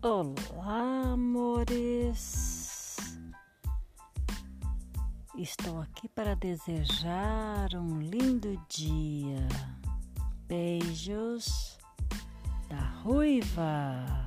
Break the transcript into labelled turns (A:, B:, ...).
A: Olá, amores! Estou aqui para desejar um lindo dia. Beijos da Ruiva.